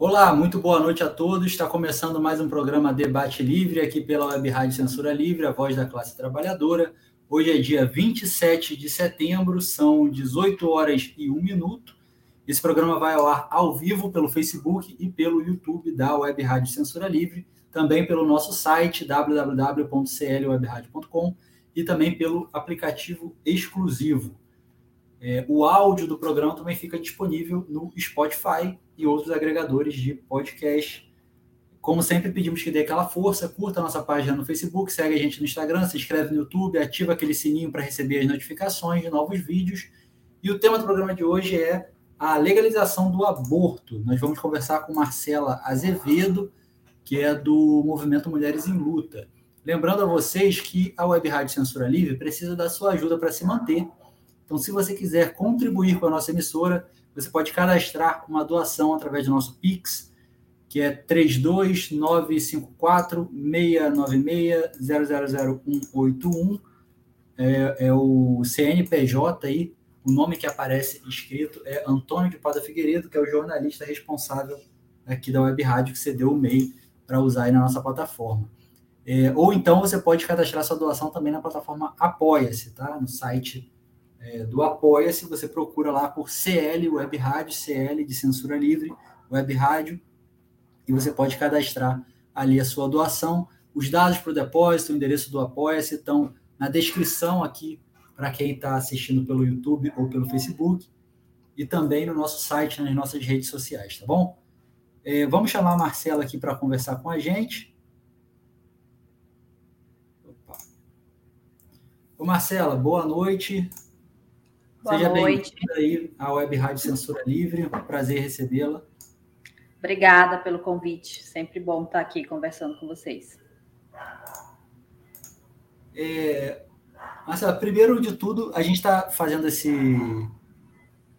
Olá, muito boa noite a todos. Está começando mais um programa Debate Livre aqui pela Web Rádio Censura Livre, a voz da classe trabalhadora. Hoje é dia 27 de setembro, são 18 horas e 1 minuto. Esse programa vai ao ar ao vivo pelo Facebook e pelo YouTube da Web Rádio Censura Livre, também pelo nosso site www.clwebradio.com e também pelo aplicativo exclusivo. É, o áudio do programa também fica disponível no Spotify e outros agregadores de podcast. Como sempre, pedimos que dê aquela força, curta a nossa página no Facebook, segue a gente no Instagram, se inscreve no YouTube, ativa aquele sininho para receber as notificações de novos vídeos. E o tema do programa de hoje é a legalização do aborto. Nós vamos conversar com Marcela Azevedo, que é do Movimento Mulheres em Luta. Lembrando a vocês que a Web Rádio Censura Livre precisa da sua ajuda para se manter. Então, se você quiser contribuir com a nossa emissora, você pode cadastrar uma doação através do nosso Pix, que é 32954-696-000181. É, é o CNPJ aí, o nome que aparece escrito é Antônio de Pada Figueiredo, que é o jornalista responsável aqui da Web Rádio, que cedeu o MEI para usar aí na nossa plataforma. É, ou então você pode cadastrar sua doação também na plataforma Apoia-se, tá? No site é, do Apoia-se, você procura lá por CL Web Rádio, CL de Censura Livre, Web Rádio, e você pode cadastrar ali a sua doação. Os dados para o depósito, o endereço do Apoia-se estão na descrição aqui para quem está assistindo pelo YouTube ou pelo Facebook, e também no nosso site, nas nossas redes sociais, tá bom? É, vamos chamar a Marcela aqui para conversar com a gente. Opa. Ô Marcela, boa noite. Boa Seja bem-vinda aí à Web Rádio Censura Livre, um prazer recebê-la. Obrigada pelo convite, sempre bom estar aqui conversando com vocês. É, Marcela, primeiro de tudo, a gente está fazendo esse,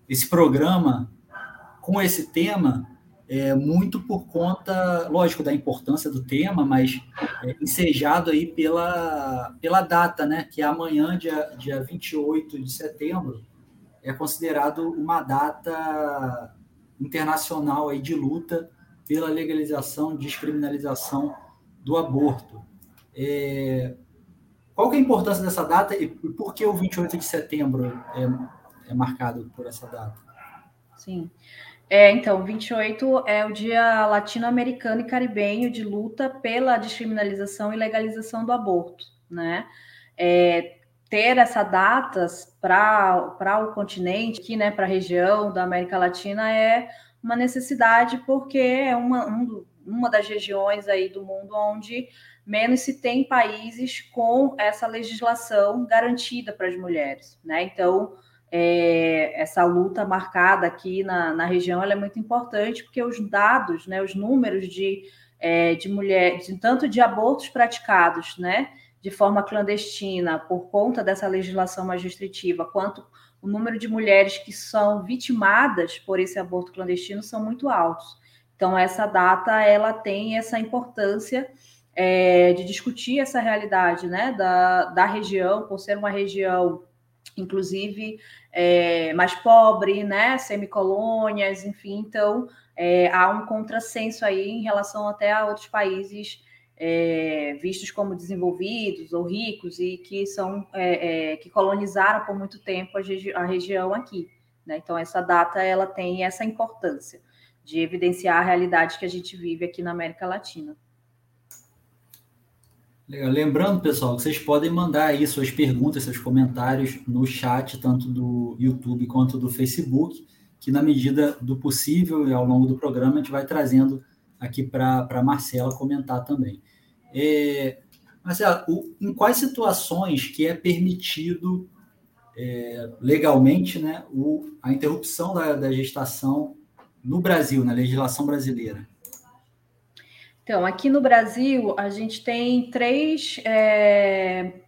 esse programa com esse tema é, muito por conta, lógico, da importância do tema, mas é, ensejado aí pela, pela data, né? Que é amanhã, dia, dia 28 de setembro, é considerado uma data internacional aí de luta pela legalização, descriminalização do aborto. É, qual é a importância dessa data e por que o 28 de setembro é, é marcado por essa data? Sim. É, então, 28 é o Dia Latino-Americano e Caribenho de luta pela descriminalização e legalização do aborto, né? É, ter essa datas para o continente, aqui, né, para a região da América Latina, é uma necessidade, porque é uma, um, uma das regiões aí do mundo onde menos se tem países com essa legislação garantida para as mulheres, né? Então, é, essa luta marcada aqui na, na região é muito importante, porque os dados, né, os números de, é, de mulheres, tanto de abortos praticados, né, de forma clandestina por conta dessa legislação mais restritiva, quanto o número de mulheres que são vitimadas por esse aborto clandestino são muito altos. Então, essa data ela tem essa importância é, de discutir essa realidade né, da, da região, por ser uma região, inclusive, é, mais pobre, né, semicolônias, enfim, então é, há um contrassenso aí em relação até a outros países é, vistos como desenvolvidos ou ricos e que são é, é, que colonizaram por muito tempo a, regi a região aqui. Né? Então essa data ela tem essa importância de evidenciar a realidade que a gente vive aqui na América Latina. Lembrando, pessoal, que vocês podem mandar aí suas perguntas, seus comentários no chat, tanto do YouTube quanto do Facebook, que na medida do possível e ao longo do programa a gente vai trazendo aqui para a Marcela comentar também. É, Marcela, o, em quais situações que é permitido é, legalmente né, o, a interrupção da, da gestação no Brasil, na legislação brasileira? Então, aqui no Brasil, a gente tem três é,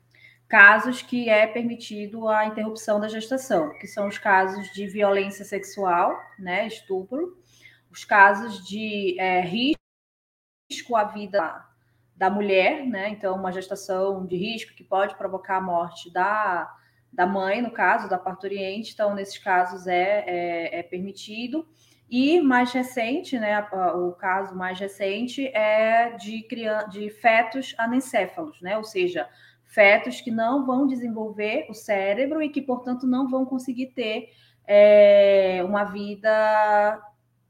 casos que é permitido a interrupção da gestação, que são os casos de violência sexual, né, estupro, os casos de é, risco à vida da mulher, né, então uma gestação de risco que pode provocar a morte da, da mãe, no caso, da parturiente, então nesses casos é, é, é permitido, e mais recente, né, o caso mais recente é de, de fetos anencéfalos, né, ou seja, fetos que não vão desenvolver o cérebro e que, portanto, não vão conseguir ter é, uma vida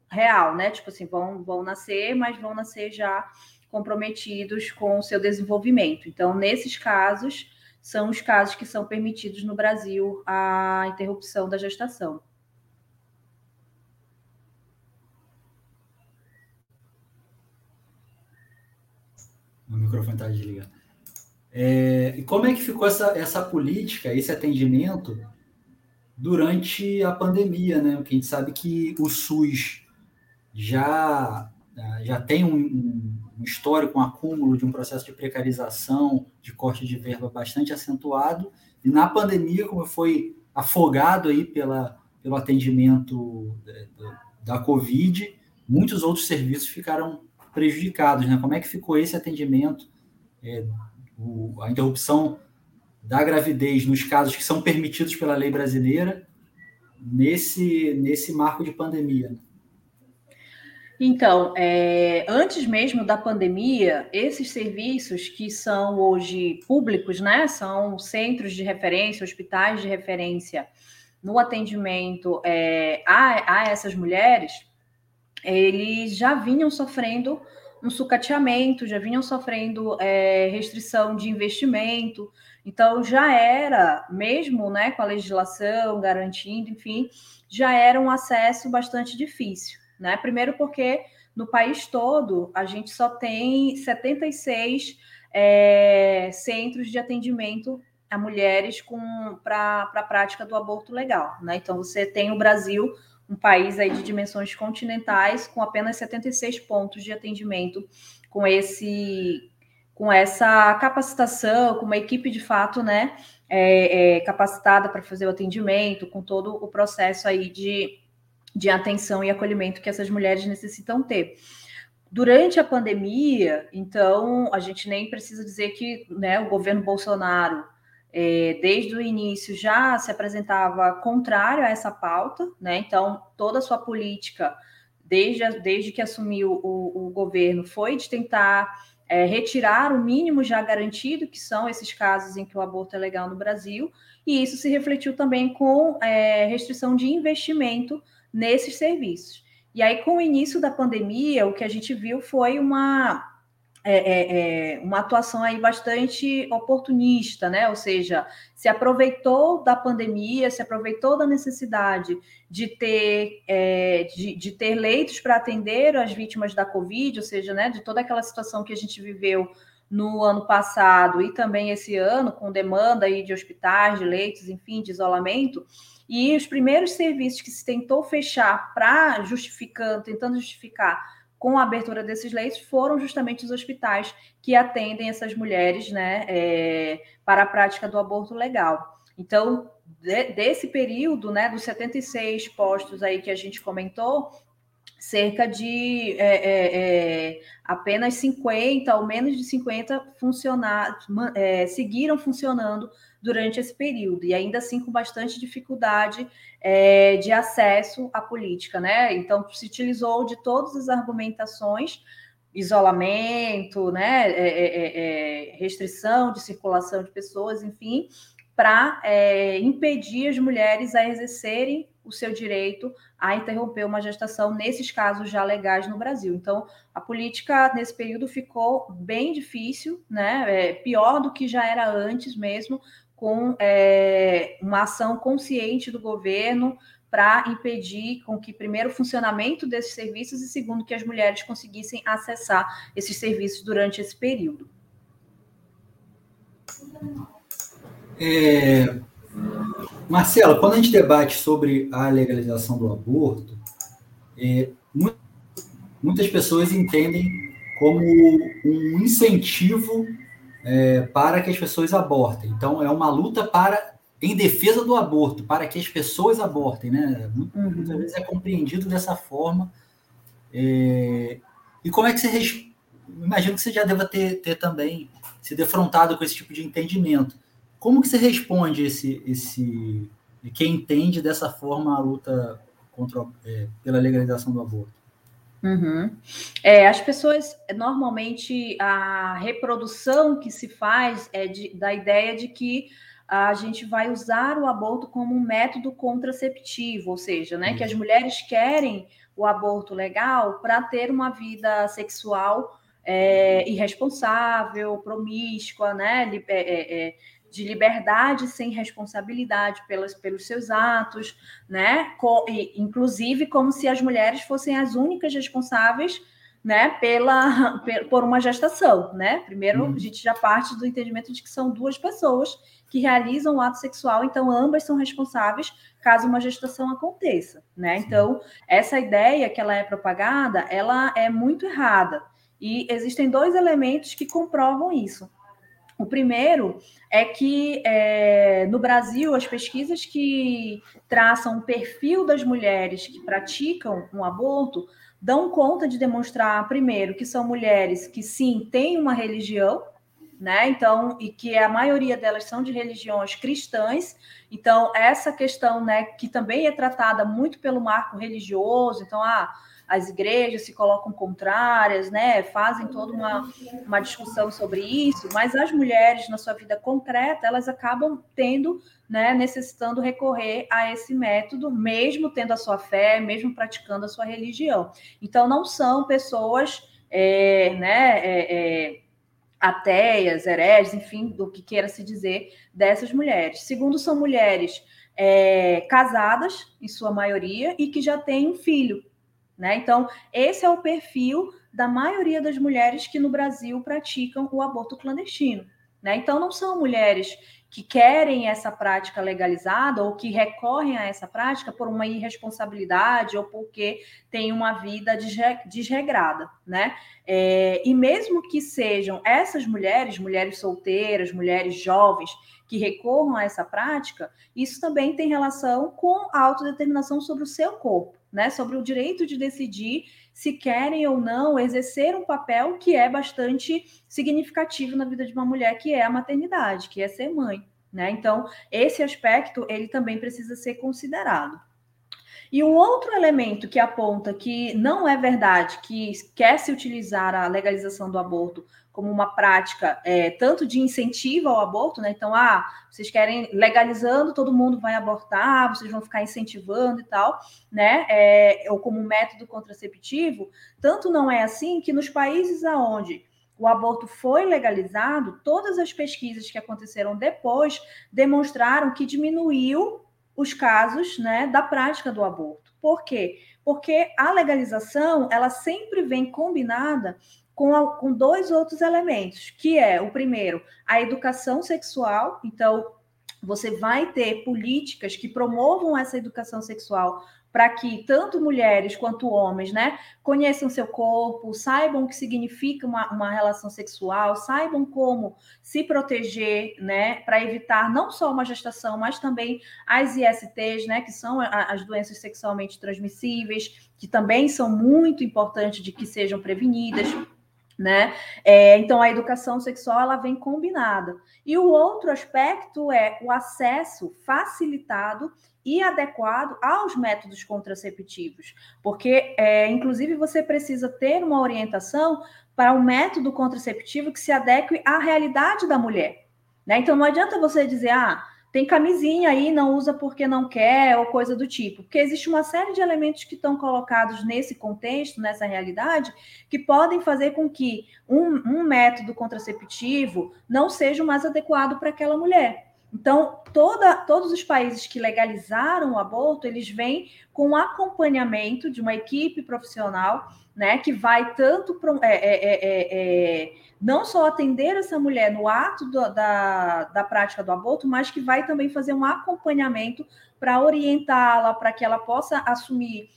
real, né? Tipo assim, vão, vão nascer, mas vão nascer já comprometidos com o seu desenvolvimento. Então, nesses casos, são os casos que são permitidos no Brasil a interrupção da gestação. O microfone está desligado. É, e como é que ficou essa, essa política, esse atendimento durante a pandemia, né? Porque a gente sabe que o SUS já, já tem um, um histórico, um acúmulo de um processo de precarização, de corte de verba bastante acentuado, e na pandemia, como foi afogado aí pela, pelo atendimento da, da Covid, muitos outros serviços ficaram prejudicados, né? Como é que ficou esse atendimento, é, o, a interrupção da gravidez nos casos que são permitidos pela lei brasileira nesse, nesse marco de pandemia? Né? Então, é, antes mesmo da pandemia, esses serviços que são hoje públicos, né, são centros de referência, hospitais de referência no atendimento é, a, a essas mulheres, eles já vinham sofrendo um sucateamento, já vinham sofrendo é, restrição de investimento, então já era, mesmo né, com a legislação garantindo, enfim, já era um acesso bastante difícil. Né? Primeiro porque no país todo a gente só tem 76 é, centros de atendimento a mulheres para a prática do aborto legal. Né? Então você tem o Brasil um país aí de dimensões continentais com apenas 76 pontos de atendimento com esse com essa capacitação, com uma equipe de fato, né, é, é, capacitada para fazer o atendimento, com todo o processo aí de, de atenção e acolhimento que essas mulheres necessitam ter. Durante a pandemia, então, a gente nem precisa dizer que né, o governo Bolsonaro é, desde o início já se apresentava contrário a essa pauta, né? Então, toda a sua política, desde, desde que assumiu o, o governo, foi de tentar é, retirar o mínimo já garantido, que são esses casos em que o aborto é legal no Brasil, e isso se refletiu também com é, restrição de investimento nesses serviços. E aí, com o início da pandemia, o que a gente viu foi uma é, é, é, uma atuação aí bastante oportunista, né? Ou seja, se aproveitou da pandemia, se aproveitou da necessidade de ter, é, de, de, ter leitos para atender as vítimas da Covid, ou seja, né, de toda aquela situação que a gente viveu no ano passado e também esse ano, com demanda aí de hospitais, de leitos, enfim, de isolamento. E os primeiros serviços que se tentou fechar para justificando, tentando justificar com a abertura desses leitos foram justamente os hospitais que atendem essas mulheres né, é, para a prática do aborto legal. Então, de, desse período, né, dos 76 postos aí que a gente comentou, cerca de é, é, é apenas 50 ou menos de 50 funcionar, é, seguiram funcionando durante esse período, e ainda assim com bastante dificuldade é, de acesso à política, né? Então, se utilizou de todas as argumentações, isolamento, né, é, é, é, é restrição de circulação de pessoas, enfim, para é, impedir as mulheres a exercerem o seu direito a interromper uma gestação nesses casos já legais no Brasil. Então, a política nesse período ficou bem difícil, né? É, pior do que já era antes mesmo, com é, uma ação consciente do governo para impedir com que primeiro o funcionamento desses serviços e segundo que as mulheres conseguissem acessar esses serviços durante esse período. É, Marcela, quando a gente debate sobre a legalização do aborto, é, muitas pessoas entendem como um incentivo é, para que as pessoas abortem. Então, é uma luta para em defesa do aborto, para que as pessoas abortem, né? Muitas uhum. vezes é compreendido dessa forma. É... E como é que você imagino que você já deva ter, ter também se defrontado com esse tipo de entendimento. Como que você responde esse esse quem entende dessa forma a luta contra é, pela legalização do aborto? Uhum. É, as pessoas, normalmente, a reprodução que se faz é de, da ideia de que a gente vai usar o aborto como um método contraceptivo, ou seja, né, que as mulheres querem o aborto legal para ter uma vida sexual é, irresponsável, promíscua, né, é, é, é, de liberdade sem responsabilidade pelos, pelos seus atos, né, Co inclusive como se as mulheres fossem as únicas responsáveis né, pela, por uma gestação, né? Primeiro, uhum. a gente já parte do entendimento de que são duas pessoas que realizam o ato sexual, então ambas são responsáveis caso uma gestação aconteça, né? Sim. Então, essa ideia que ela é propagada, ela é muito errada. E existem dois elementos que comprovam isso. O primeiro é que é, no Brasil, as pesquisas que traçam o perfil das mulheres que praticam um aborto dão conta de demonstrar, primeiro, que são mulheres que sim têm uma religião, né? Então, e que a maioria delas são de religiões cristãs. Então, essa questão, né, que também é tratada muito pelo marco religioso, então, ah, as igrejas se colocam contrárias, né? Fazem toda uma, uma discussão sobre isso, mas as mulheres, na sua vida concreta, elas acabam tendo, né, necessitando recorrer a esse método, mesmo tendo a sua fé, mesmo praticando a sua religião. Então, não são pessoas, é, né, é, é, ateias, hereges, enfim, do que queira se dizer dessas mulheres. Segundo, são mulheres é, casadas, em sua maioria, e que já têm um filho. Né? Então, esse é o perfil da maioria das mulheres que no Brasil praticam o aborto clandestino. Né? Então, não são mulheres que querem essa prática legalizada ou que recorrem a essa prática por uma irresponsabilidade ou porque têm uma vida desregrada, né? É, e mesmo que sejam essas mulheres, mulheres solteiras, mulheres jovens, que recorram a essa prática, isso também tem relação com a autodeterminação sobre o seu corpo né, sobre o direito de decidir se querem ou não exercer um papel que é bastante significativo na vida de uma mulher, que é a maternidade, que é ser mãe, né? Então, esse aspecto ele também precisa ser considerado. E um outro elemento que aponta que não é verdade que quer se utilizar a legalização do aborto como uma prática é, tanto de incentivo ao aborto, né? Então, ah, vocês querem legalizando, todo mundo vai abortar, vocês vão ficar incentivando e tal, né? É, ou como método contraceptivo, tanto não é assim que nos países aonde o aborto foi legalizado, todas as pesquisas que aconteceram depois demonstraram que diminuiu os casos, né, da prática do aborto. Por quê? Porque a legalização, ela sempre vem combinada com, com dois outros elementos, que é o primeiro, a educação sexual. Então, você vai ter políticas que promovam essa educação sexual para que tanto mulheres quanto homens, né, conheçam seu corpo, saibam o que significa uma, uma relação sexual, saibam como se proteger, né, para evitar não só uma gestação, mas também as ISTs, né, que são as doenças sexualmente transmissíveis, que também são muito importantes de que sejam prevenidas né? É, então a educação sexual ela vem combinada. E o outro aspecto é o acesso facilitado e adequado aos métodos contraceptivos, porque é, inclusive você precisa ter uma orientação para um método contraceptivo que se adeque à realidade da mulher. Né? Então não adianta você dizer, ah, tem camisinha aí, não usa porque não quer, ou coisa do tipo. Porque existe uma série de elementos que estão colocados nesse contexto, nessa realidade, que podem fazer com que um, um método contraceptivo não seja o mais adequado para aquela mulher. Então, toda, todos os países que legalizaram o aborto, eles vêm com acompanhamento de uma equipe profissional, né, que vai tanto é é, é, é, é, não só atender essa mulher no ato do, da, da prática do aborto, mas que vai também fazer um acompanhamento para orientá-la, para que ela possa assumir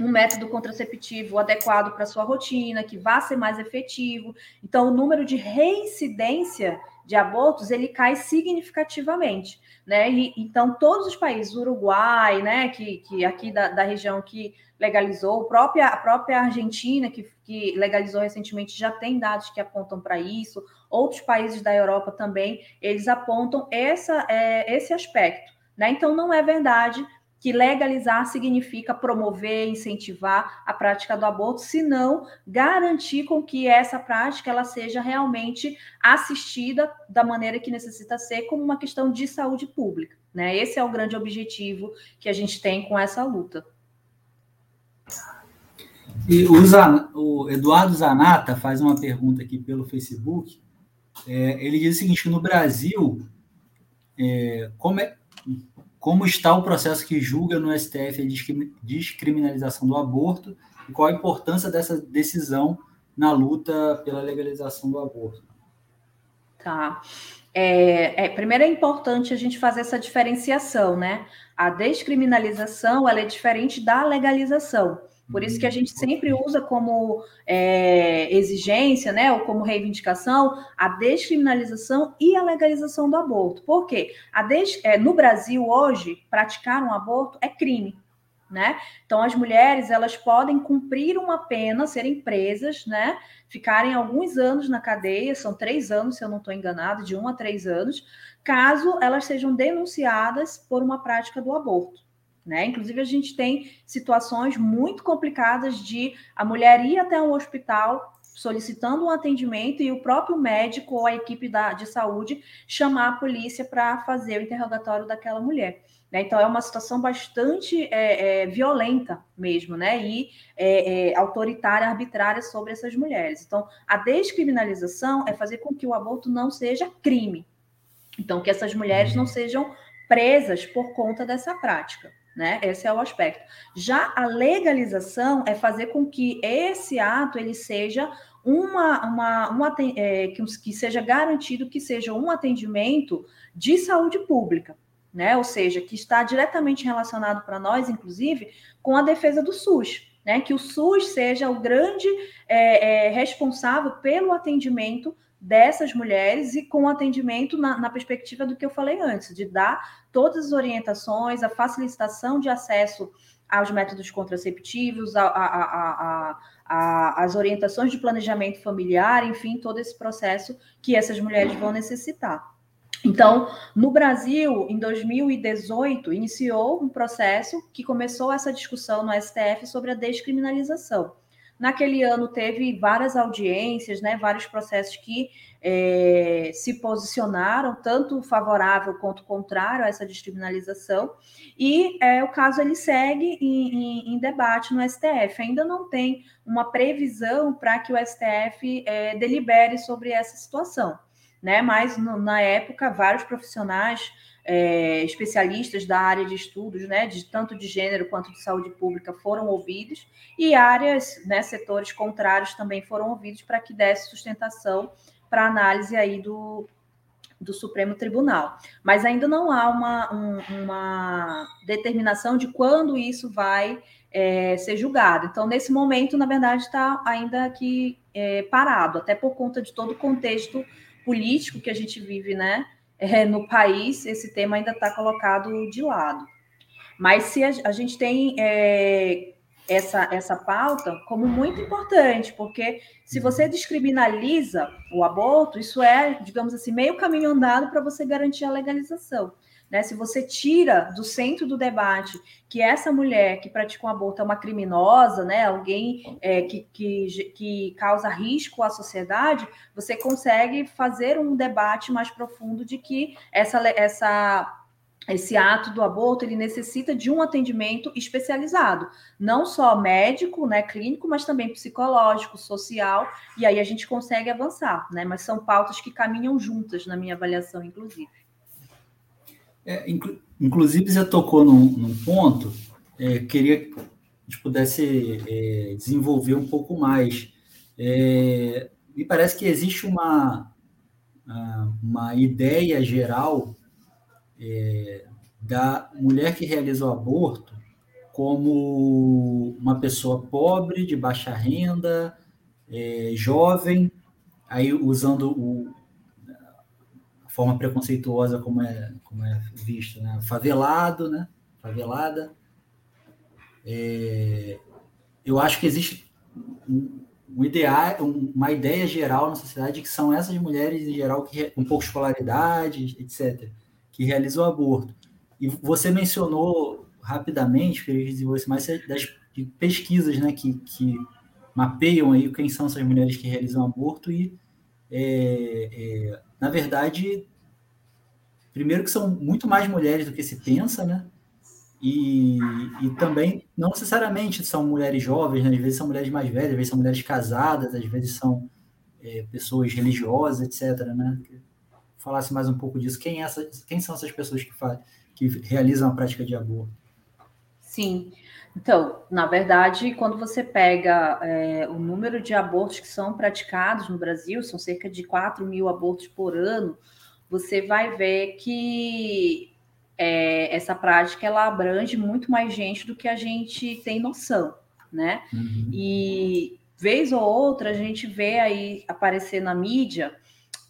um método contraceptivo adequado para sua rotina, que vá ser mais efetivo. Então, o número de reincidência de abortos ele cai significativamente, né? E, então, todos os países, Uruguai, né, que, que aqui da, da região que legalizou, a própria, a própria Argentina, que, que legalizou recentemente, já tem dados que apontam para isso, outros países da Europa também, eles apontam essa, é, esse aspecto. Né? Então, não é verdade que legalizar significa promover, incentivar a prática do aborto, senão garantir com que essa prática ela seja realmente assistida da maneira que necessita ser, como uma questão de saúde pública. Né? Esse é o grande objetivo que a gente tem com essa luta. E o, Zan, o Eduardo Zanata faz uma pergunta aqui pelo Facebook. É, ele diz o seguinte: no Brasil, é, como é, como está o processo que julga no STF a descriminalização do aborto e qual a importância dessa decisão na luta pela legalização do aborto? Tá. É, é, primeiro é importante a gente fazer essa diferenciação, né? A descriminalização ela é diferente da legalização. Por isso que a gente sempre usa como é, exigência, né, ou como reivindicação, a descriminalização e a legalização do aborto. Por quê? Des, é, no Brasil, hoje, praticar um aborto é crime. Né? Então, as mulheres elas podem cumprir uma pena, serem presas, né? ficarem alguns anos na cadeia, são três anos, se eu não estou enganado, de um a três anos, caso elas sejam denunciadas por uma prática do aborto. Né? Inclusive, a gente tem situações muito complicadas de a mulher ir até um hospital solicitando um atendimento e o próprio médico ou a equipe da, de saúde chamar a polícia para fazer o interrogatório daquela mulher. Né? Então, é uma situação bastante é, é, violenta mesmo, né? E é, é autoritária, arbitrária sobre essas mulheres. Então, a descriminalização é fazer com que o aborto não seja crime. Então, que essas mulheres não sejam presas por conta dessa prática né? Esse é o aspecto. Já a legalização é fazer com que esse ato ele seja uma, uma, uma é, que, seja garantido que seja um atendimento de saúde pública, né? Ou seja, que está diretamente relacionado para nós, inclusive, com a defesa do SUS. Né, que o SUS seja o grande é, é, responsável pelo atendimento dessas mulheres e com atendimento na, na, perspectiva do que eu falei antes, de dar todas as orientações, a facilitação de acesso aos métodos contraceptivos, a, a, a, as orientações de planejamento familiar, enfim, todo esse processo que essas mulheres vão necessitar. Então, no Brasil, em 2018, iniciou um processo que começou essa discussão no STF sobre a descriminalização. Naquele ano teve várias audiências, né, vários processos que é, se posicionaram, tanto favorável quanto contrário a essa descriminalização, e é, o caso ele segue em, em, em, debate no STF. Ainda não tem uma previsão para que o STF é, delibere sobre essa situação, né? Mas no, na época, vários profissionais é, especialistas da área de estudos, né, de tanto de gênero quanto de saúde pública, foram ouvidos, e áreas, né, setores contrários também foram ouvidos para que desse sustentação para análise aí do, do Supremo Tribunal. Mas ainda não há uma, um, uma determinação de quando isso vai é, ser julgado. Então, nesse momento, na verdade, está ainda aqui é, parado, até por conta de todo o contexto político que a gente vive, né? É, no país, esse tema ainda está colocado de lado. Mas se a, a gente tem é, essa, essa pauta como muito importante, porque se você descriminaliza o aborto, isso é, digamos assim, meio caminho andado para você garantir a legalização. Né? Se você tira do centro do debate que essa mulher que pratica um aborto é uma criminosa, né? alguém é, que, que, que causa risco à sociedade, você consegue fazer um debate mais profundo de que essa, essa esse ato do aborto ele necessita de um atendimento especializado, não só médico, né, clínico, mas também psicológico, social, e aí a gente consegue avançar, né? Mas são pautas que caminham juntas na minha avaliação, inclusive. É, inclu inclusive, você tocou num, num ponto, é, queria que a gente pudesse é, desenvolver um pouco mais. É, me parece que existe uma, uma ideia geral é, da mulher que realiza o aborto como uma pessoa pobre, de baixa renda, é, jovem, aí usando o, forma preconceituosa como é, como é visto, né? favelado, né? favelada. É, eu acho que existe um, um ideal, uma ideia geral na sociedade que são essas mulheres em geral que com pouca escolaridade, etc, que realizam o aborto. E você mencionou rapidamente, queria desenvolver mais das pesquisas, né, que, que mapeiam aí quem são essas mulheres que realizam aborto e é, é, na verdade primeiro que são muito mais mulheres do que se pensa, né? E, e também, não necessariamente são mulheres jovens, né? às vezes são mulheres mais velhas, às vezes são mulheres casadas, às vezes são é, pessoas religiosas, etc. Né? Falasse mais um pouco disso. Quem, é essa, quem são essas pessoas que, faz, que realizam a prática de aborto? Sim. Então, na verdade, quando você pega é, o número de abortos que são praticados no Brasil, são cerca de 4 mil abortos por ano, você vai ver que é, essa prática ela abrange muito mais gente do que a gente tem noção, né? Uhum. E vez ou outra a gente vê aí aparecer na mídia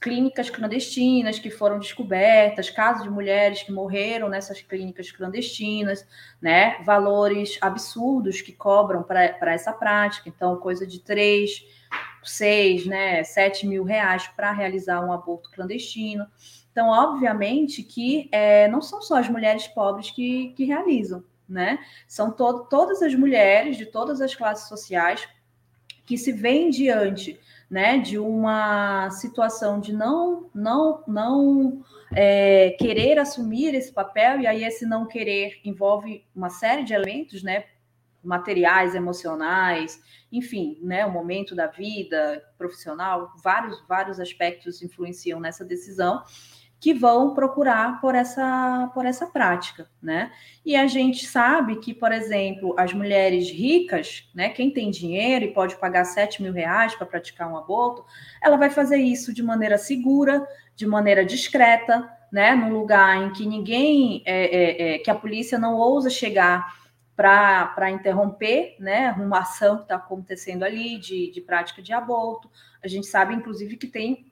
clínicas clandestinas que foram descobertas, casos de mulheres que morreram nessas clínicas clandestinas, né? Valores absurdos que cobram para essa prática, então coisa de três, seis, né, sete mil reais para realizar um aborto clandestino. Então, obviamente que é, não são só as mulheres pobres que, que realizam, né? São to todas as mulheres de todas as classes sociais que se veem diante né, de uma situação de não não não é, querer assumir esse papel e aí esse não querer envolve uma série de elementos, né, materiais, emocionais, enfim, né, o momento da vida profissional, vários vários aspectos influenciam nessa decisão que vão procurar por essa, por essa prática, né? E a gente sabe que, por exemplo, as mulheres ricas, né, quem tem dinheiro e pode pagar 7 mil reais para praticar um aborto, ela vai fazer isso de maneira segura, de maneira discreta, né, num lugar em que ninguém, é, é, é, que a polícia não ousa chegar para interromper né, uma ação que está acontecendo ali de, de prática de aborto. A gente sabe, inclusive, que tem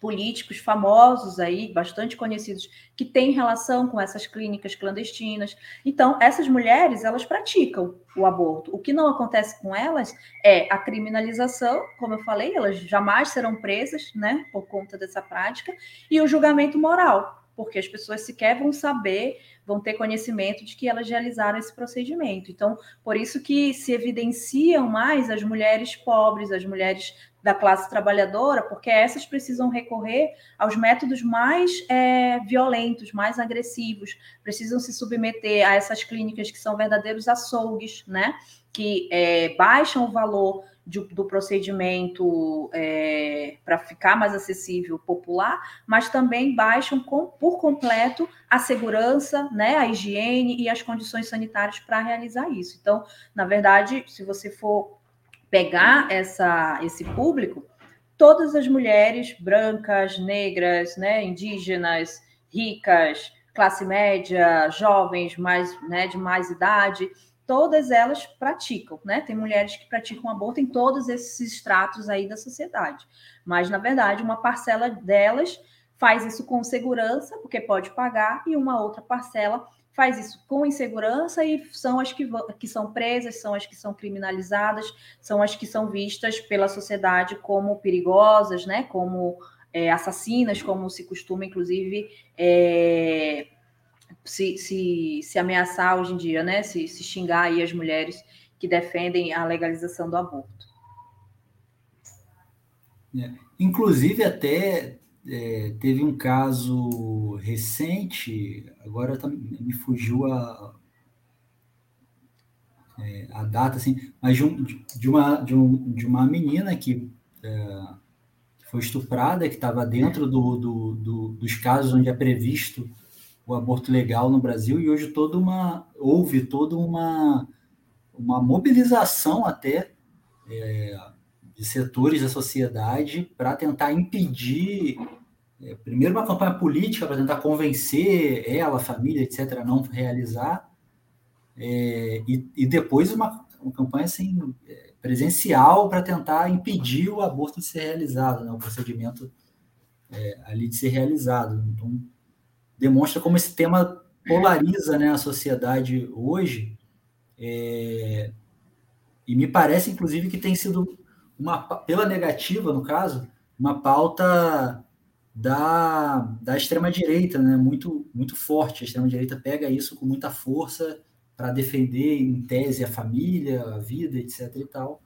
políticos famosos aí, bastante conhecidos, que têm relação com essas clínicas clandestinas. Então, essas mulheres, elas praticam o aborto. O que não acontece com elas é a criminalização, como eu falei, elas jamais serão presas, né, por conta dessa prática, e o julgamento moral, porque as pessoas sequer vão saber, vão ter conhecimento de que elas realizaram esse procedimento. Então, por isso que se evidenciam mais as mulheres pobres, as mulheres da classe trabalhadora, porque essas precisam recorrer aos métodos mais é, violentos, mais agressivos, precisam se submeter a essas clínicas que são verdadeiros açougues, né? Que é, baixam o valor de, do procedimento é, para ficar mais acessível, popular, mas também baixam com, por completo a segurança, né, a higiene e as condições sanitárias para realizar isso. Então, na verdade, se você for pegar essa, esse público, todas as mulheres brancas, negras, né, indígenas, ricas, classe média, jovens, mais, né, de mais idade, todas elas praticam, né? Tem mulheres que praticam aborto em todos esses estratos aí da sociedade. Mas, na verdade, uma parcela delas faz isso com segurança, porque pode pagar, e uma outra parcela faz isso com insegurança e são as que, que são presas, são as que são criminalizadas, são as que são vistas pela sociedade como perigosas, né? Como é, assassinas, como se costuma, inclusive, é, se, se, se ameaçar hoje em dia, né? Se, se xingar aí as mulheres que defendem a legalização do aborto. É. Inclusive, até é, teve um caso recente, agora tá, me fugiu a, é, a data, assim, mas de, um, de, uma, de, um, de uma menina que, é, foi estuprada, que estava dentro do, do, do, dos casos onde é previsto o aborto legal no Brasil, e hoje toda uma, houve toda uma, uma mobilização até é, de setores da sociedade para tentar impedir, é, primeiro, uma campanha política para tentar convencer ela, a família, etc., a não realizar, é, e, e, depois uma, uma campanha assim, é, presencial para tentar impedir o aborto de ser realizado, né, o procedimento é, ali de ser realizado. Então, demonstra como esse tema polariza né, a sociedade hoje, é, e me parece, inclusive, que tem sido, uma, pela negativa, no caso, uma pauta da, da extrema-direita, né, muito, muito forte. A extrema-direita pega isso com muita força para defender, em tese, a família, a vida, etc. e tal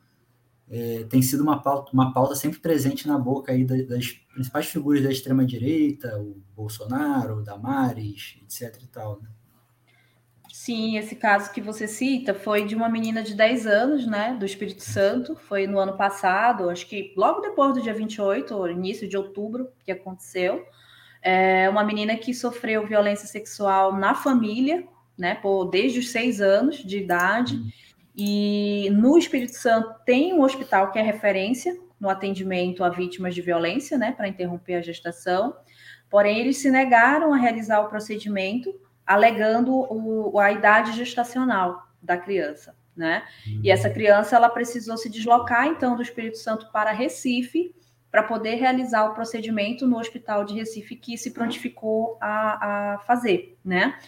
é, tem sido uma pauta, uma pauta sempre presente na boca aí das, das principais figuras da extrema-direita, o Bolsonaro, o Damares, etc. e tal. Né? Sim, esse caso que você cita foi de uma menina de 10 anos, né, do Espírito Santo, foi no ano passado, acho que logo depois do dia 28, início de outubro, que aconteceu. É uma menina que sofreu violência sexual na família, né, por, desde os seis anos de idade. Hum e no Espírito Santo tem um hospital que é referência no atendimento a vítimas de violência, né, para interromper a gestação. Porém, eles se negaram a realizar o procedimento, alegando o, a idade gestacional da criança, né? Uhum. E essa criança ela precisou se deslocar então do Espírito Santo para Recife para poder realizar o procedimento no hospital de Recife que se prontificou a, a fazer, né?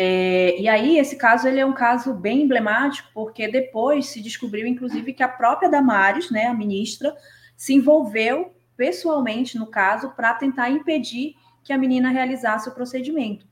É, e aí, esse caso ele é um caso bem emblemático, porque depois se descobriu, inclusive, que a própria Damares, né, a ministra, se envolveu pessoalmente no caso para tentar impedir que a menina realizasse o procedimento.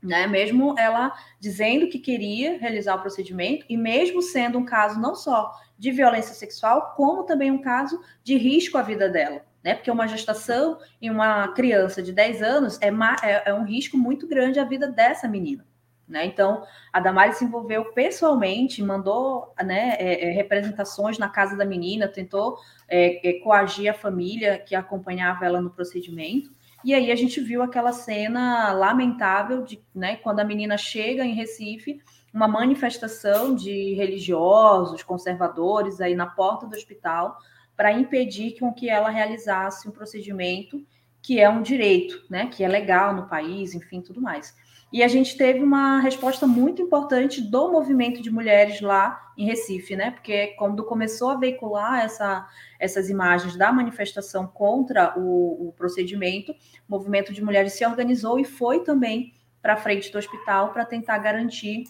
Né? Mesmo ela dizendo que queria realizar o procedimento, e mesmo sendo um caso não só de violência sexual, como também um caso de risco à vida dela. Né? Porque uma gestação em uma criança de 10 anos é, é, é um risco muito grande à vida dessa menina. Né? Então, a Damares se envolveu pessoalmente, mandou né, é, é, representações na casa da menina, tentou é, é, coagir a família que acompanhava ela no procedimento. E aí a gente viu aquela cena lamentável de né, quando a menina chega em Recife, uma manifestação de religiosos, conservadores aí na porta do hospital para impedir com que ela realizasse um procedimento que é um direito, né, que é legal no país, enfim, tudo mais. E a gente teve uma resposta muito importante do movimento de mulheres lá em Recife, né? Porque quando começou a veicular essa, essas imagens da manifestação contra o, o procedimento, o movimento de mulheres se organizou e foi também para frente do hospital para tentar garantir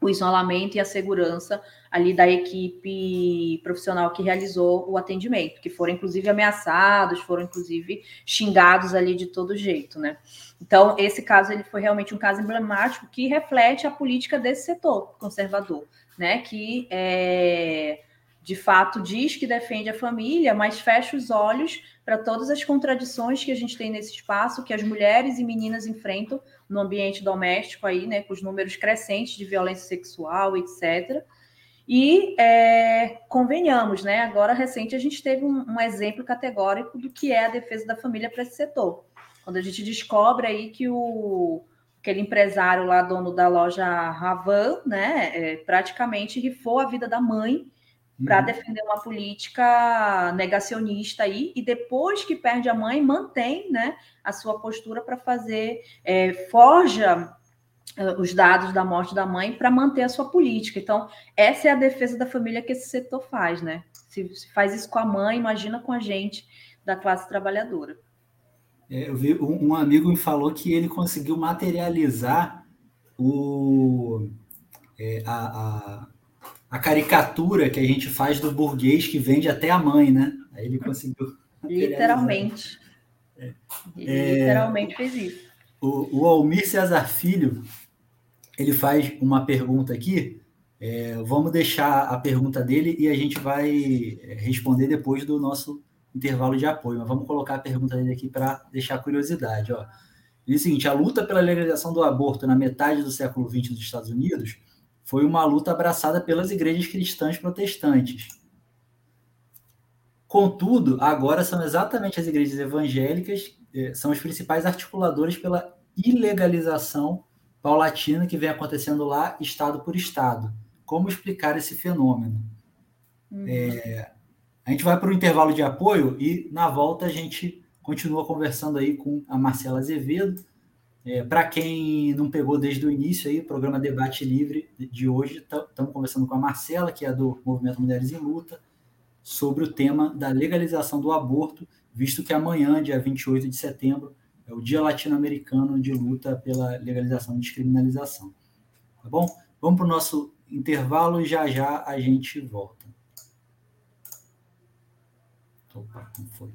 o isolamento e a segurança ali da equipe profissional que realizou o atendimento, que foram inclusive ameaçados, foram inclusive xingados ali de todo jeito, né? Então, esse caso ele foi realmente um caso emblemático que reflete a política desse setor conservador, né? Que é, de fato diz que defende a família, mas fecha os olhos para todas as contradições que a gente tem nesse espaço, que as mulheres e meninas enfrentam no ambiente doméstico aí, né? Com os números crescentes de violência sexual, etc. E é, convenhamos, né? Agora recente a gente teve um, um exemplo categórico do que é a defesa da família para esse setor quando a gente descobre aí que o aquele empresário lá, dono da loja Ravan, né, é, praticamente rifou a vida da mãe para uhum. defender uma política negacionista aí, e depois que perde a mãe, mantém né, a sua postura para fazer, é, forja os dados da morte da mãe para manter a sua política. Então, essa é a defesa da família que esse setor faz, né? Se, se faz isso com a mãe, imagina com a gente da classe trabalhadora. É, eu vi um, um, amigo me falou que ele conseguiu materializar o, é, a, a, a, caricatura que a gente faz do burguês que vende até a mãe, né? Aí ele conseguiu. Literalmente. É, Literalmente fez isso. O, o Almir Cesar Filho, ele faz uma pergunta aqui. É, vamos deixar a pergunta dele e a gente vai é, responder depois do nosso intervalo de apoio. Mas vamos colocar a pergunta dele aqui para deixar curiosidade. Ó. Ele diz o seguinte: a luta pela legalização do aborto na metade do século XX nos Estados Unidos foi uma luta abraçada pelas igrejas cristãs protestantes. Contudo, agora são exatamente as igrejas evangélicas são os principais articuladores pela ilegalização paulatina que vem acontecendo lá, estado por estado. Como explicar esse fenômeno? Uhum. É, a gente vai para o intervalo de apoio e na volta a gente continua conversando aí com a Marcela Azevedo É, Para quem não pegou desde o início, aí, o programa Debate Livre de hoje, estamos conversando com a Marcela, que é do Movimento Mulheres em Luta, sobre o tema da legalização do aborto, visto que amanhã, dia 28 de setembro, é o Dia Latino-Americano de Luta pela Legalização e Descriminalização. Tá bom? Vamos para o nosso intervalo e já já a gente volta. Opa, não foi.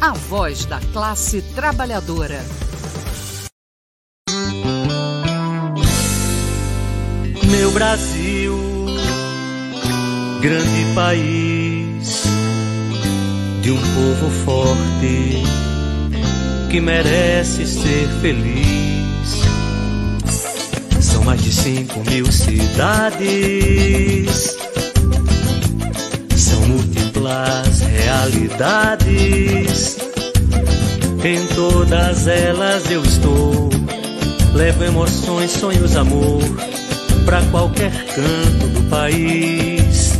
a voz da classe trabalhadora. Meu Brasil, grande país de um povo forte que merece ser feliz. São mais de cinco mil cidades múltiplas realidades. Em todas elas eu estou. Levo emoções, sonhos, amor para qualquer canto do país.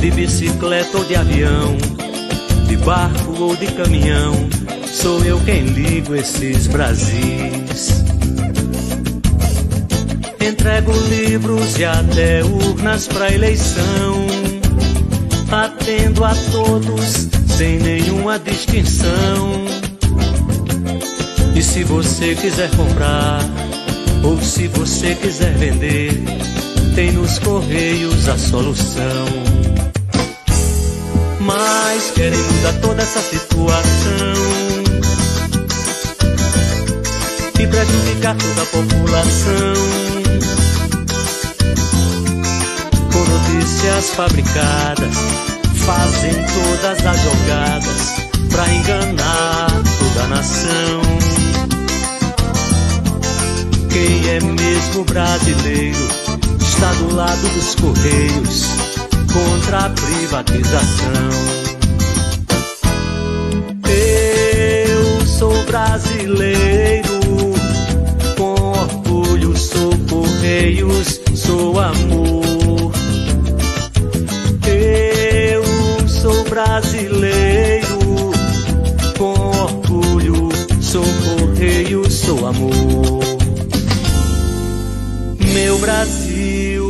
De bicicleta ou de avião, de barco ou de caminhão, sou eu quem ligo esses Brasis. Entrego livros e até urnas para eleição. Atendo a todos sem nenhuma distinção. E se você quiser comprar, ou se você quiser vender, tem nos correios a solução. Mas querem mudar toda essa situação e prejudicar toda a população. Notícias fabricadas fazem todas as jogadas pra enganar toda a nação. Quem é mesmo brasileiro está do lado dos correios contra a privatização. Eu sou brasileiro, com orgulho sou correios, sou amor. Sou correio, sou amor. Meu Brasil.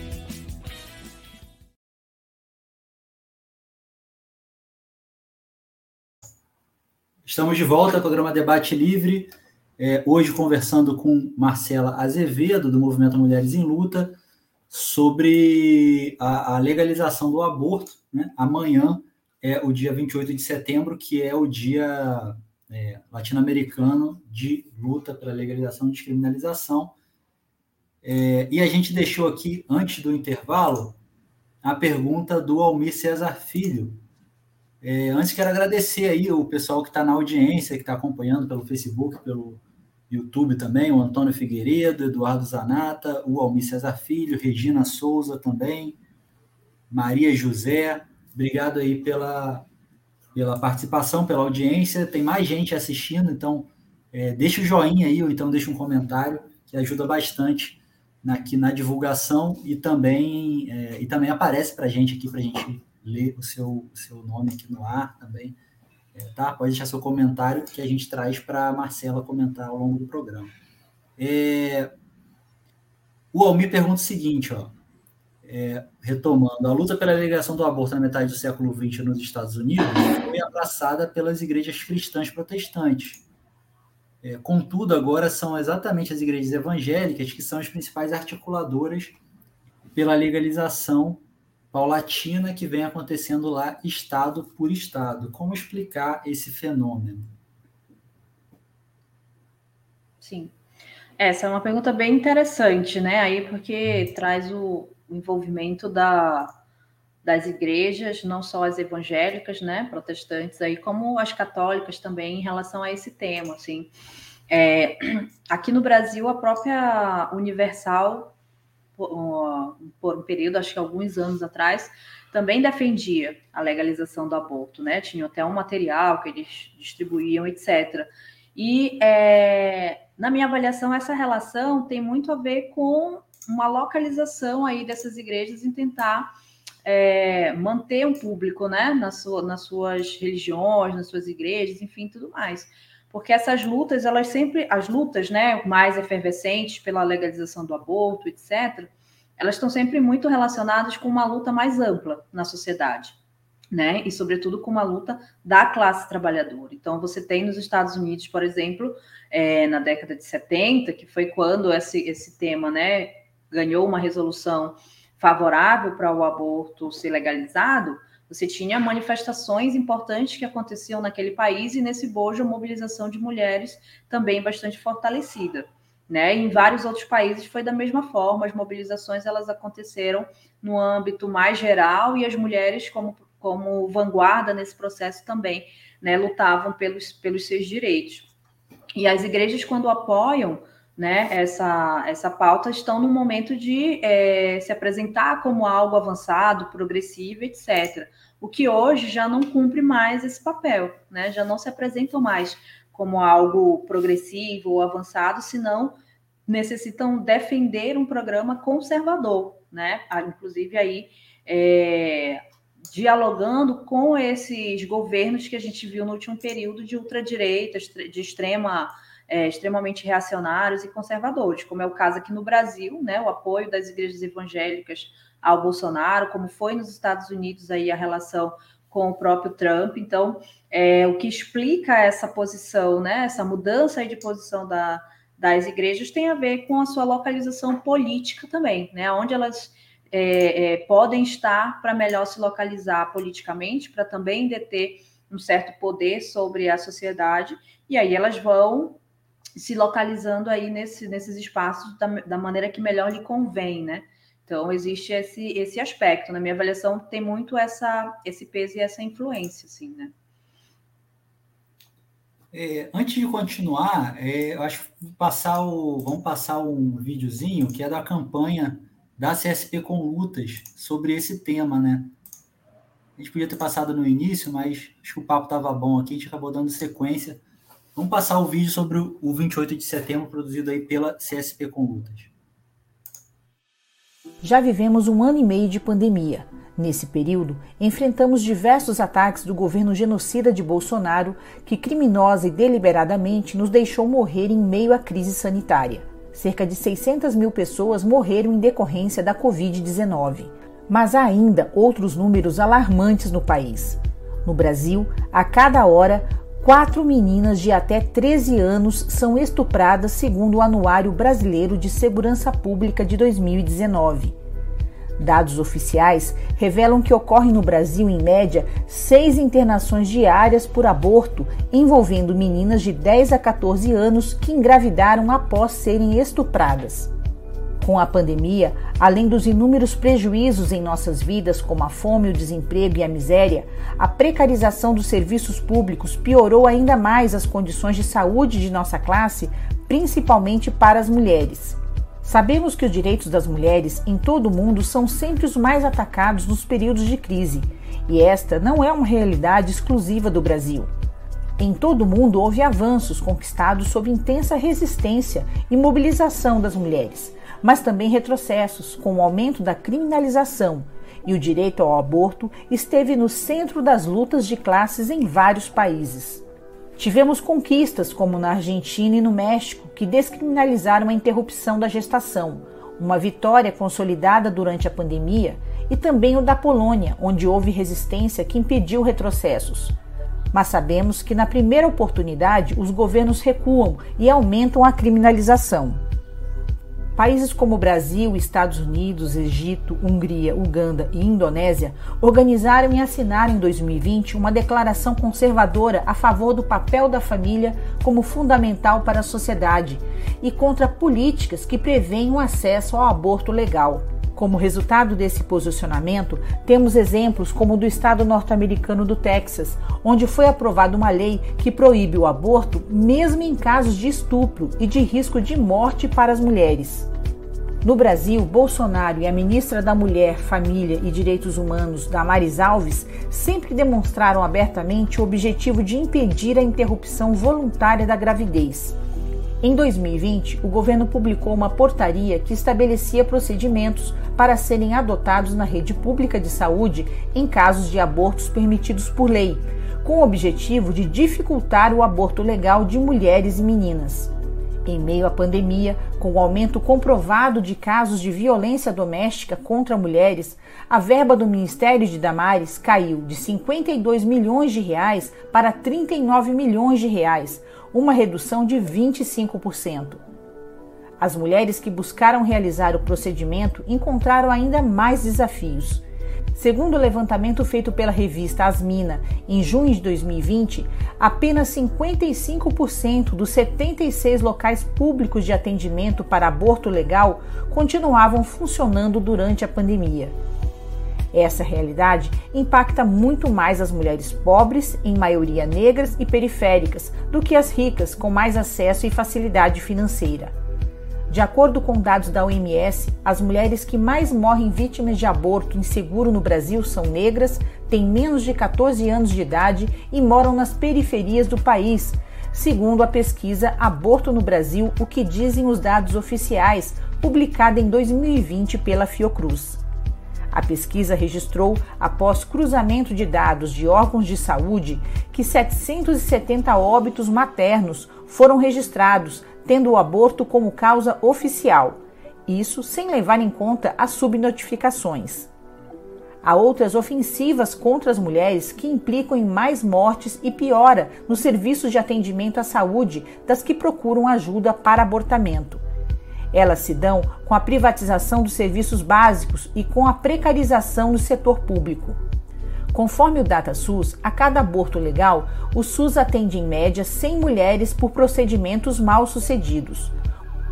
Estamos de volta ao programa Debate Livre, é, hoje conversando com Marcela Azevedo, do Movimento Mulheres em Luta, sobre a, a legalização do aborto. Né? Amanhã é o dia 28 de setembro, que é o dia é, latino-americano de luta pela legalização e descriminalização. É, e a gente deixou aqui, antes do intervalo, a pergunta do Almir César Filho, é, antes quero agradecer aí o pessoal que está na audiência, que está acompanhando pelo Facebook, pelo YouTube também, o Antônio Figueiredo, Eduardo Zanata, o Almir Cesar Filho, Regina Souza também, Maria José, obrigado aí pela, pela participação, pela audiência, tem mais gente assistindo, então é, deixa o joinha aí, ou então deixa um comentário, que ajuda bastante aqui na divulgação e também, é, e também aparece para a gente aqui, para a gente ler o seu, seu nome aqui no ar também. É, tá? Pode deixar seu comentário que a gente traz para a Marcela comentar ao longo do programa. É, o Almir pergunta o seguinte, ó, é, retomando, a luta pela legação do aborto na metade do século XX nos Estados Unidos foi abraçada pelas igrejas cristãs protestantes. É, contudo, agora são exatamente as igrejas evangélicas que são as principais articuladoras pela legalização paulatina que vem acontecendo lá, estado por estado. Como explicar esse fenômeno? Sim. Essa é uma pergunta bem interessante, né? Aí, porque traz o envolvimento da, das igrejas, não só as evangélicas, né, protestantes, aí, como as católicas também, em relação a esse tema, assim. É, aqui no Brasil, a própria Universal por um período, acho que alguns anos atrás, também defendia a legalização do aborto, né? Tinha até um material que eles distribuíam, etc. E é, na minha avaliação, essa relação tem muito a ver com uma localização aí dessas igrejas em tentar é, manter um público, né, na sua, nas suas religiões, nas suas igrejas, enfim, tudo mais porque essas lutas, elas sempre, as lutas, né, mais efervescentes pela legalização do aborto, etc., elas estão sempre muito relacionadas com uma luta mais ampla na sociedade, né, e sobretudo com uma luta da classe trabalhadora. Então, você tem nos Estados Unidos, por exemplo, é, na década de 70, que foi quando esse, esse tema, né, ganhou uma resolução favorável para o aborto ser legalizado, você tinha manifestações importantes que aconteciam naquele país e nesse bojo a mobilização de mulheres também bastante fortalecida. Né? Em vários outros países foi da mesma forma, as mobilizações elas aconteceram no âmbito mais geral e as mulheres como, como vanguarda nesse processo também né, lutavam pelos, pelos seus direitos. E as igrejas, quando apoiam né, essa, essa pauta, estão no momento de é, se apresentar como algo avançado, progressivo, etc. O que hoje já não cumpre mais esse papel, né? já não se apresentam mais como algo progressivo ou avançado, senão necessitam defender um programa conservador, né? Inclusive aí é, dialogando com esses governos que a gente viu no último período de ultradireita, de extrema é, extremamente reacionários e conservadores, como é o caso aqui no Brasil, né, o apoio das igrejas evangélicas ao Bolsonaro, como foi nos Estados Unidos aí a relação com o próprio Trump. Então, é, o que explica essa posição, né, essa mudança de posição da, das igrejas tem a ver com a sua localização política também, né, onde elas é, é, podem estar para melhor se localizar politicamente, para também deter um certo poder sobre a sociedade, e aí elas vão se localizando aí nesse, nesses espaços da, da maneira que melhor lhe convém, né? Então, existe esse, esse aspecto. Na minha avaliação, tem muito essa, esse peso e essa influência, assim, né? É, antes de continuar, é, acho passar o, vamos passar um videozinho que é da campanha da CSP com lutas sobre esse tema, né? A gente podia ter passado no início, mas acho que o papo estava bom aqui, a gente acabou dando sequência. Vamos passar o vídeo sobre o 28 de setembro, produzido aí pela CSP com lutas. Já vivemos um ano e meio de pandemia. Nesse período, enfrentamos diversos ataques do governo genocida de Bolsonaro, que criminosa e deliberadamente nos deixou morrer em meio à crise sanitária. Cerca de 600 mil pessoas morreram em decorrência da Covid-19. Mas há ainda outros números alarmantes no país. No Brasil, a cada hora, quatro meninas de até 13 anos são estupradas, segundo o Anuário Brasileiro de Segurança Pública de 2019. Dados oficiais revelam que ocorrem no Brasil, em média, seis internações diárias por aborto envolvendo meninas de 10 a 14 anos que engravidaram após serem estupradas. Com a pandemia, além dos inúmeros prejuízos em nossas vidas, como a fome, o desemprego e a miséria, a precarização dos serviços públicos piorou ainda mais as condições de saúde de nossa classe, principalmente para as mulheres. Sabemos que os direitos das mulheres em todo o mundo são sempre os mais atacados nos períodos de crise, e esta não é uma realidade exclusiva do Brasil. Em todo o mundo houve avanços conquistados sob intensa resistência e mobilização das mulheres, mas também retrocessos com o aumento da criminalização, e o direito ao aborto esteve no centro das lutas de classes em vários países. Tivemos conquistas, como na Argentina e no México, que descriminalizaram a interrupção da gestação, uma vitória consolidada durante a pandemia, e também o da Polônia, onde houve resistência que impediu retrocessos. Mas sabemos que na primeira oportunidade os governos recuam e aumentam a criminalização. Países como Brasil, Estados Unidos, Egito, Hungria, Uganda e Indonésia organizaram e assinaram em 2020 uma declaração conservadora a favor do papel da família como fundamental para a sociedade e contra políticas que prevêem o acesso ao aborto legal. Como resultado desse posicionamento, temos exemplos como o do estado norte-americano do Texas, onde foi aprovada uma lei que proíbe o aborto mesmo em casos de estupro e de risco de morte para as mulheres. No Brasil, Bolsonaro e a ministra da Mulher, Família e Direitos Humanos, Damares Alves, sempre demonstraram abertamente o objetivo de impedir a interrupção voluntária da gravidez. Em 2020, o governo publicou uma portaria que estabelecia procedimentos para serem adotados na rede pública de saúde em casos de abortos permitidos por lei, com o objetivo de dificultar o aborto legal de mulheres e meninas. Em meio à pandemia, com o aumento comprovado de casos de violência doméstica contra mulheres, a verba do Ministério de Damares caiu de 52 milhões de reais para 39 milhões de reais, uma redução de 25%. As mulheres que buscaram realizar o procedimento encontraram ainda mais desafios. Segundo o levantamento feito pela revista Asmina em junho de 2020, apenas 55% dos 76 locais públicos de atendimento para aborto legal continuavam funcionando durante a pandemia. Essa realidade impacta muito mais as mulheres pobres, em maioria negras e periféricas, do que as ricas, com mais acesso e facilidade financeira. De acordo com dados da OMS, as mulheres que mais morrem vítimas de aborto inseguro no Brasil são negras, têm menos de 14 anos de idade e moram nas periferias do país, segundo a pesquisa Aborto no Brasil: O que dizem os dados oficiais, publicada em 2020 pela Fiocruz. A pesquisa registrou, após cruzamento de dados de órgãos de saúde, que 770 óbitos maternos foram registrados, tendo o aborto como causa oficial. Isso sem levar em conta as subnotificações. Há outras ofensivas contra as mulheres que implicam em mais mortes e piora nos serviços de atendimento à saúde das que procuram ajuda para abortamento. Elas se dão com a privatização dos serviços básicos e com a precarização do setor público. Conforme o DataSUS, a cada aborto legal, o SUS atende em média 100 mulheres por procedimentos mal sucedidos.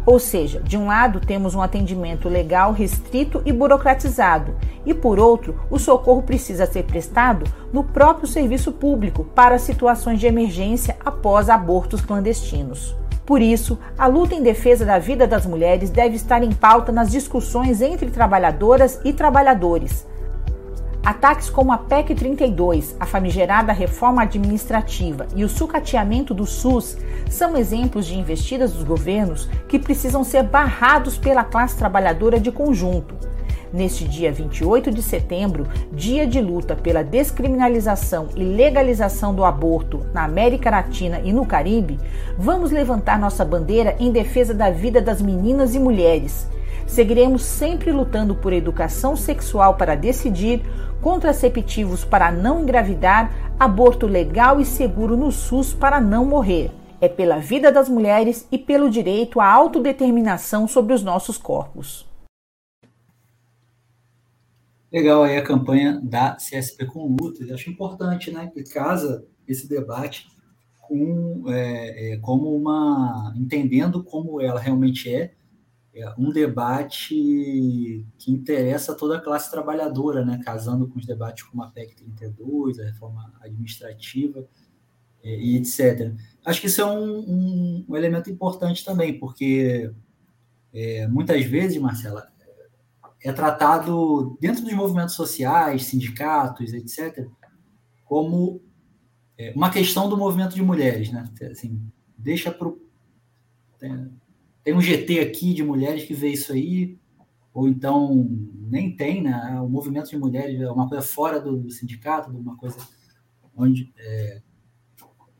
Ou seja, de um lado temos um atendimento legal restrito e burocratizado, e por outro, o socorro precisa ser prestado no próprio serviço público para situações de emergência após abortos clandestinos. Por isso, a luta em defesa da vida das mulheres deve estar em pauta nas discussões entre trabalhadoras e trabalhadores, Ataques como a PEC 32, a famigerada reforma administrativa e o sucateamento do SUS são exemplos de investidas dos governos que precisam ser barrados pela classe trabalhadora de conjunto. Neste dia 28 de setembro, dia de luta pela descriminalização e legalização do aborto na América Latina e no Caribe, vamos levantar nossa bandeira em defesa da vida das meninas e mulheres. Seguiremos sempre lutando por educação sexual para decidir, contraceptivos para não engravidar, aborto legal e seguro no SUS para não morrer. É pela vida das mulheres e pelo direito à autodeterminação sobre os nossos corpos. Legal aí a campanha da CSP com lutas. Acho importante, né, que casa esse debate com é, é, como uma entendendo como ela realmente é é um debate que interessa toda a classe trabalhadora, né? casando com os debates como a PEC 32, a reforma administrativa é, e etc. Acho que isso é um, um, um elemento importante também, porque é, muitas vezes, Marcela, é tratado dentro dos movimentos sociais, sindicatos, etc., como é, uma questão do movimento de mulheres, né? Assim, deixa para tem um GT aqui de mulheres que vê isso aí, ou então nem tem, né? O movimento de mulheres é uma coisa fora do, sindicato, uma coisa onde. É,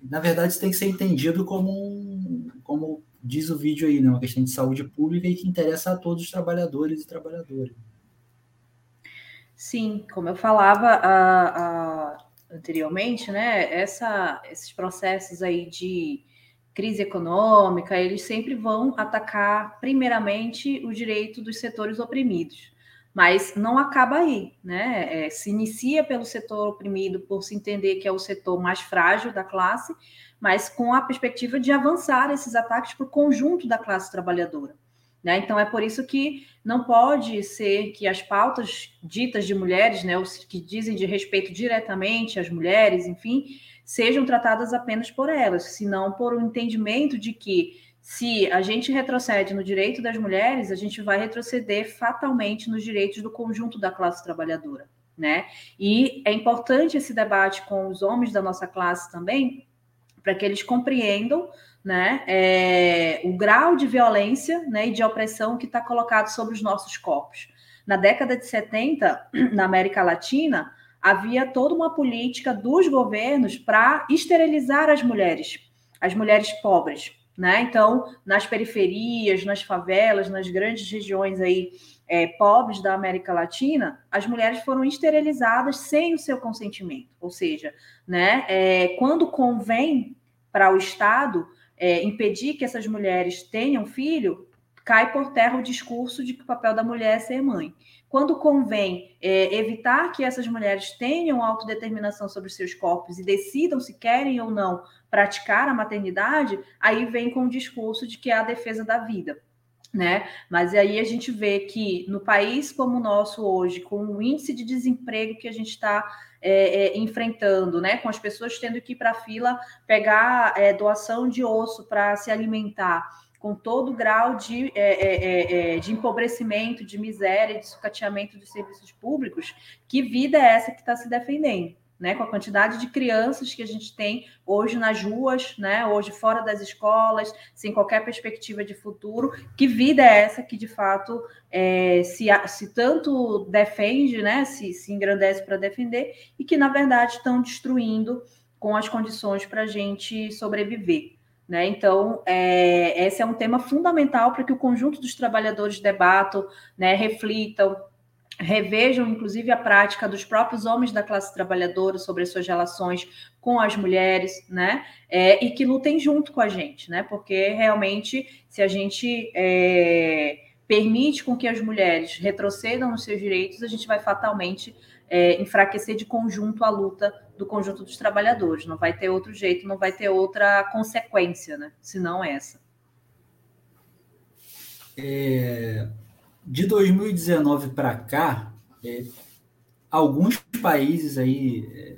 na verdade, isso tem que ser entendido como, um, como diz o vídeo aí, né? uma questão de saúde pública e que interessa a todos os trabalhadores e trabalhadoras. Sim, como eu falava a, a, anteriormente, né? Essa, esses processos aí de crise econômica, eles sempre vão atacar primeiramente o direito dos setores oprimidos. Mas não acaba aí, né? É, se inicia pelo setor oprimido por se entender que é o setor mais frágil da classe, mas com a perspectiva de avançar esses ataques para o conjunto da classe trabalhadora. Né? Então é por isso que não pode ser que as pautas ditas de mulheres, né, os que dizem de respeito diretamente às mulheres, enfim, sejam tratadas apenas por elas, senão por um entendimento de que se a gente retrocede no direito das mulheres, a gente vai retroceder fatalmente nos direitos do conjunto da classe trabalhadora, né? E é importante esse debate com os homens da nossa classe também, para que eles compreendam né, é, o grau de violência né, e de opressão que está colocado sobre os nossos corpos. Na década de 70, na América Latina, havia toda uma política dos governos para esterilizar as mulheres, as mulheres pobres, né? Então, nas periferias, nas favelas, nas grandes regiões aí é, pobres da América Latina, as mulheres foram esterilizadas sem o seu consentimento, ou seja, né? É, quando convém para o Estado é, impedir que essas mulheres tenham filho, cai por terra o discurso de que o papel da mulher é ser mãe. Quando convém é, evitar que essas mulheres tenham autodeterminação sobre seus corpos e decidam se querem ou não praticar a maternidade, aí vem com o discurso de que é a defesa da vida. Né? Mas aí a gente vê que no país como o nosso hoje, com o índice de desemprego que a gente está é, é, enfrentando, né? Com as pessoas tendo que ir para a fila pegar é, doação de osso para se alimentar com todo o grau de, é, é, é, é, de empobrecimento, de miséria, de sucateamento dos serviços públicos, que vida é essa que está se defendendo? Né, com a quantidade de crianças que a gente tem hoje nas ruas, né, hoje fora das escolas, sem qualquer perspectiva de futuro. Que vida é essa que de fato é, se, se tanto defende, né, se, se engrandece para defender e que na verdade estão destruindo com as condições para a gente sobreviver. Né? Então, é, esse é um tema fundamental para que o conjunto dos trabalhadores debatam, né, reflitam, revejam, inclusive, a prática dos próprios homens da classe trabalhadora sobre as suas relações com as mulheres, né? É, e que lutem junto com a gente, né? Porque realmente, se a gente é, permite com que as mulheres retrocedam nos seus direitos, a gente vai fatalmente é, enfraquecer de conjunto a luta do conjunto dos trabalhadores. Não vai ter outro jeito, não vai ter outra consequência, né? Senão essa. É, de 2019 para cá, é, alguns países aí é,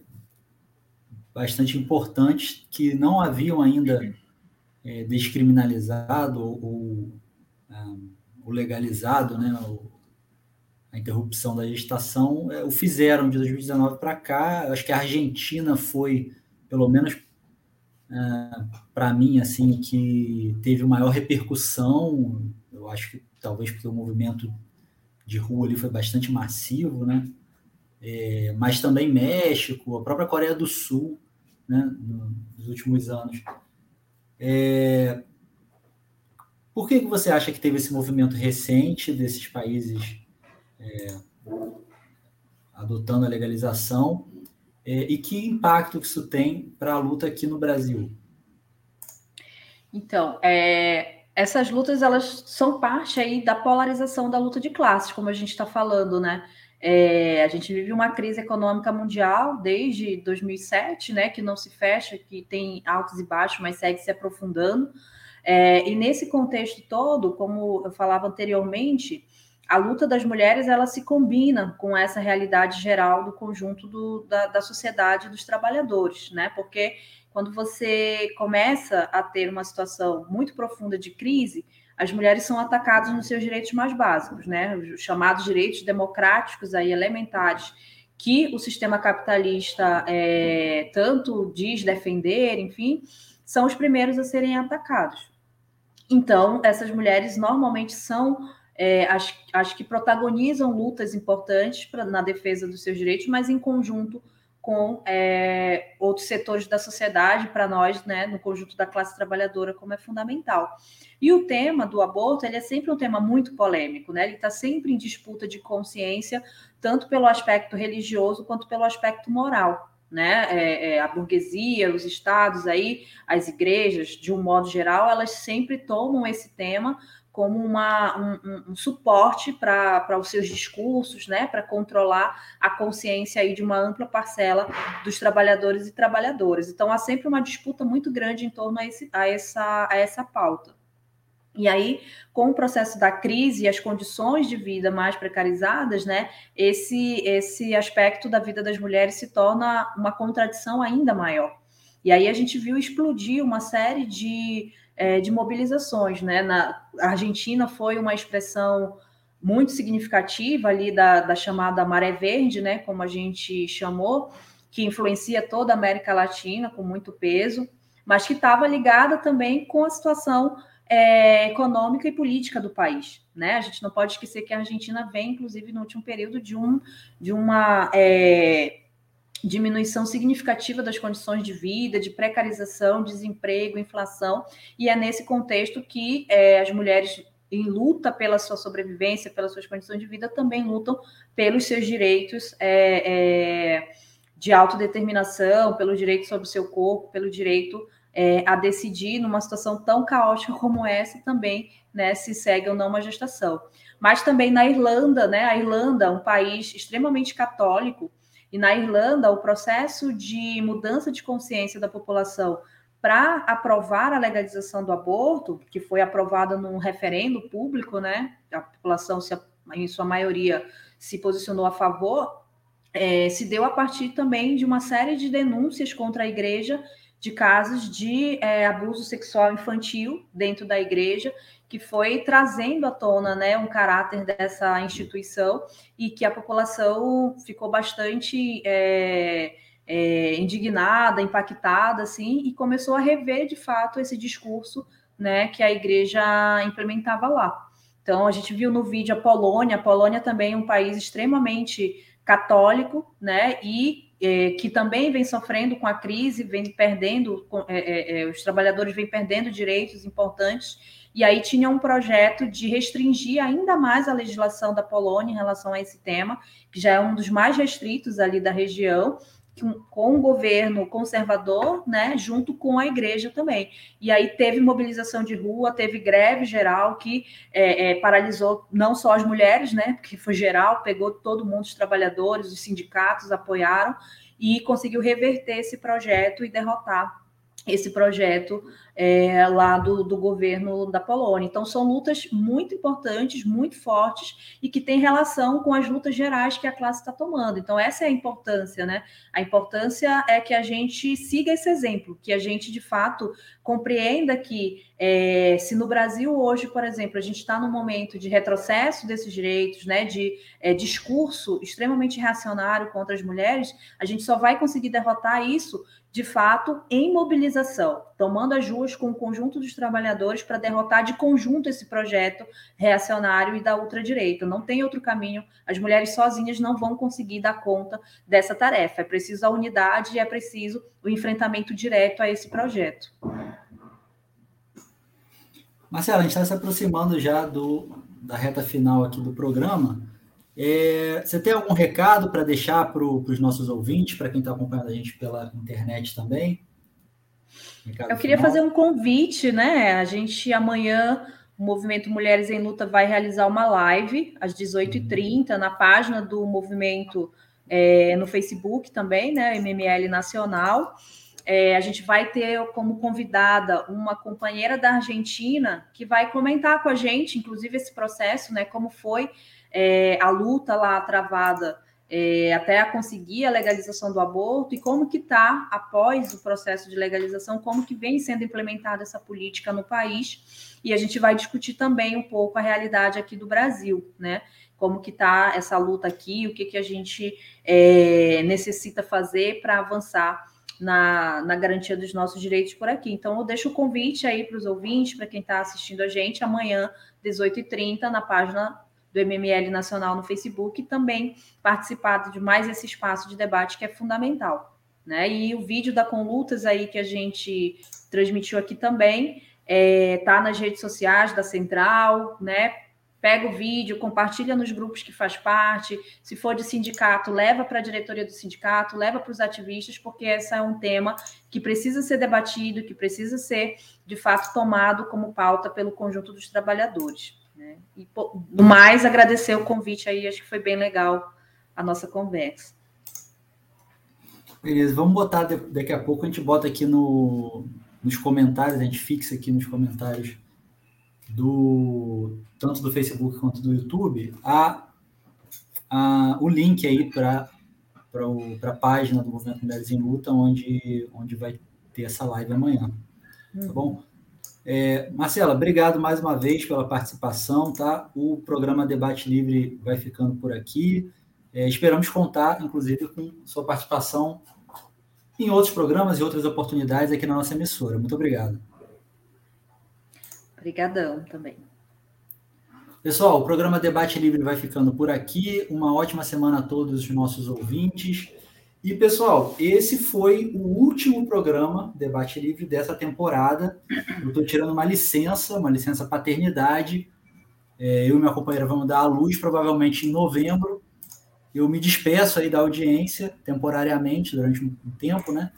bastante importantes que não haviam ainda é, descriminalizado ou, ou, ah, legalizado né, a interrupção da gestação, é, o fizeram de 2019 para cá. Acho que a Argentina foi, pelo menos é, para mim, assim, que teve maior repercussão. Eu acho que talvez porque o movimento de rua ali foi bastante massivo, né? É, mas também México, a própria Coreia do Sul, né? Nos últimos anos. É, por que, você acha que teve esse movimento recente desses países é, adotando a legalização é, e que impacto que isso tem para a luta aqui no Brasil? Então, é, essas lutas elas são parte aí da polarização da luta de classes, como a gente está falando, né? É, a gente vive uma crise econômica mundial desde 2007, né, que não se fecha, que tem altos e baixos, mas segue se aprofundando. É, e nesse contexto todo, como eu falava anteriormente, a luta das mulheres ela se combina com essa realidade geral do conjunto do, da, da sociedade dos trabalhadores, né? Porque quando você começa a ter uma situação muito profunda de crise, as mulheres são atacadas nos seus direitos mais básicos, né? Os chamados direitos democráticos aí elementares que o sistema capitalista é, tanto diz defender, enfim, são os primeiros a serem atacados. Então, essas mulheres normalmente são é, as, as que protagonizam lutas importantes pra, na defesa dos seus direitos, mas em conjunto com é, outros setores da sociedade, para nós, né, no conjunto da classe trabalhadora, como é fundamental. E o tema do aborto, ele é sempre um tema muito polêmico, né? Ele está sempre em disputa de consciência, tanto pelo aspecto religioso quanto pelo aspecto moral, né? É, é, a burguesia, os estados aí, as igrejas, de um modo geral, elas sempre tomam esse tema como uma, um, um suporte para os seus discursos, né, para controlar a consciência aí de uma ampla parcela dos trabalhadores e trabalhadoras. Então, há sempre uma disputa muito grande em torno a, esse, a, essa, a essa pauta. E aí, com o processo da crise e as condições de vida mais precarizadas, né, esse, esse aspecto da vida das mulheres se torna uma contradição ainda maior. E aí a gente viu explodir uma série de é, de mobilizações. Né? Na Argentina foi uma expressão muito significativa ali da, da chamada maré verde, né, como a gente chamou, que influencia toda a América Latina com muito peso, mas que estava ligada também com a situação é, econômica e política do país. Né? A gente não pode esquecer que a Argentina vem, inclusive, no último período, de, um, de uma é, diminuição significativa das condições de vida, de precarização, desemprego, inflação, e é nesse contexto que é, as mulheres em luta pela sua sobrevivência, pelas suas condições de vida, também lutam pelos seus direitos é, é, de autodeterminação, pelo direito sobre o seu corpo, pelo direito é, a decidir numa situação tão caótica como essa também, né, se segue ou não uma gestação. Mas também na Irlanda, né, a Irlanda, um país extremamente católico, e na Irlanda, o processo de mudança de consciência da população para aprovar a legalização do aborto, que foi aprovada num referendo público, né? A população, se, em sua maioria, se posicionou a favor, é, se deu a partir também de uma série de denúncias contra a igreja de casos de é, abuso sexual infantil dentro da igreja que foi trazendo à tona né, um caráter dessa instituição e que a população ficou bastante é, é, indignada, impactada, assim, e começou a rever de fato esse discurso, né, que a igreja implementava lá. Então a gente viu no vídeo a Polônia, a Polônia também é um país extremamente católico, né, e é, que também vem sofrendo com a crise, vem perdendo, é, é, é, os trabalhadores vêm perdendo direitos importantes, e aí tinha um projeto de restringir ainda mais a legislação da Polônia em relação a esse tema, que já é um dos mais restritos ali da região, com o governo conservador, né, junto com a igreja também. E aí teve mobilização de rua, teve greve geral que é, é, paralisou não só as mulheres, né, porque foi geral, pegou todo mundo, os trabalhadores, os sindicatos apoiaram e conseguiu reverter esse projeto e derrotar esse projeto é, lá do, do, governo da Polônia. Então, são lutas muito importantes, muito fortes e que têm relação com as lutas gerais que a classe está tomando. Então, essa é a importância, né? A importância é que a gente siga esse exemplo, que a gente, de fato, compreenda que é, se no Brasil hoje, por exemplo, a gente está num momento de retrocesso desses direitos, né, de é, discurso extremamente reacionário contra as mulheres, a gente só vai conseguir derrotar isso de fato, em mobilização, tomando as ruas com o conjunto dos trabalhadores para derrotar de conjunto esse projeto reacionário e da ultradireita. Não tem outro caminho. As mulheres sozinhas não vão conseguir dar conta dessa tarefa. É preciso a unidade e é preciso o enfrentamento direto a esse projeto. Marcela, a gente está se aproximando já do, da reta final aqui do programa. É, você tem algum recado para deixar para os nossos ouvintes, para quem está acompanhando a gente pela internet também? Recado Eu queria final. fazer um convite, né? A gente amanhã, o Movimento Mulheres em Luta vai realizar uma live às 18h30 uhum. na página do movimento é, no Facebook também, né? MML Nacional. É, a gente vai ter como convidada uma companheira da Argentina que vai comentar com a gente, inclusive, esse processo, né? Como foi é, a luta lá travada é, até conseguir a legalização do aborto e como que está, após o processo de legalização, como que vem sendo implementada essa política no país. E a gente vai discutir também um pouco a realidade aqui do Brasil, né? Como que está essa luta aqui, o que, que a gente é, necessita fazer para avançar na, na, garantia dos nossos direitos por aqui. Então, eu deixo o convite aí para os ouvintes, para quem está assistindo a gente, amanhã, 18h30, na página do MML Nacional no Facebook e também participar de mais esse espaço de debate que é fundamental. Né? E o vídeo da Conlutas aí que a gente transmitiu aqui também está é, nas redes sociais da Central, né? Pega o vídeo, compartilha nos grupos que faz parte. Se for de sindicato, leva para a diretoria do sindicato, leva para os ativistas, porque esse é um tema que precisa ser debatido, que precisa ser, de fato, tomado como pauta pelo conjunto dos trabalhadores. Né? E, mais, agradecer o convite aí, acho que foi bem legal a nossa conversa. Beleza, vamos botar daqui a pouco, a gente bota aqui no, nos comentários, a gente fixa aqui nos comentários do tanto do Facebook quanto do YouTube a, a o link aí para para a página do Movimento Mulheres em Luta, onde, onde vai ter essa live amanhã. Tá uhum. bom? É, Marcela, obrigado mais uma vez pela participação, tá? O programa Debate Livre vai ficando por aqui. É, esperamos contar, inclusive, com sua participação em outros programas e outras oportunidades aqui na nossa emissora. Muito obrigado. Obrigadão também. Pessoal, o programa Debate Livre vai ficando por aqui. Uma ótima semana a todos os nossos ouvintes. E, pessoal, esse foi o último programa Debate Livre dessa temporada. Eu estou tirando uma licença, uma licença paternidade. É, eu e minha companheira vamos dar à luz, provavelmente em novembro. Eu me despeço aí da audiência, temporariamente, durante um tempo, né?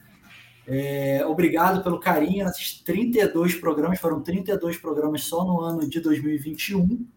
É, obrigado pelo carinho nesses 32 programas, foram 32 programas só no ano de 2021.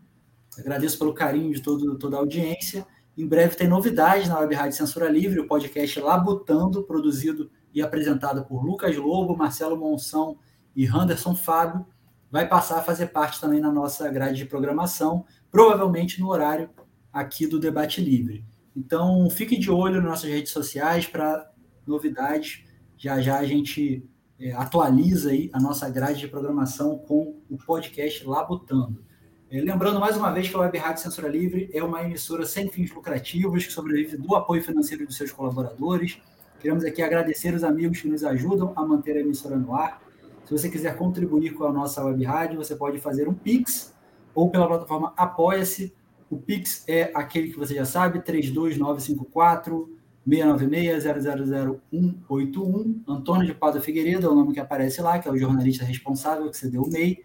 Agradeço pelo carinho de todo, toda a audiência. Em breve tem novidades na Web Rádio Censura Livre, o podcast Labutando, produzido e apresentado por Lucas Lobo, Marcelo Monção e Anderson Fábio, vai passar a fazer parte também na nossa grade de programação, provavelmente no horário aqui do Debate Livre. Então, fique de olho nas nossas redes sociais para novidades. Já já a gente é, atualiza aí a nossa grade de programação com o podcast Labutando. É, lembrando mais uma vez que a Web Rádio Censura Livre é uma emissora sem fins lucrativos que sobrevive do apoio financeiro dos seus colaboradores. Queremos aqui agradecer os amigos que nos ajudam a manter a emissora no ar. Se você quiser contribuir com a nossa web rádio, você pode fazer um Pix ou pela plataforma Apoia-se. O Pix é aquele que você já sabe, 32954 696-000-181. Antônio de Pado Figueiredo é o nome que aparece lá, que é o jornalista responsável que você deu o MEI.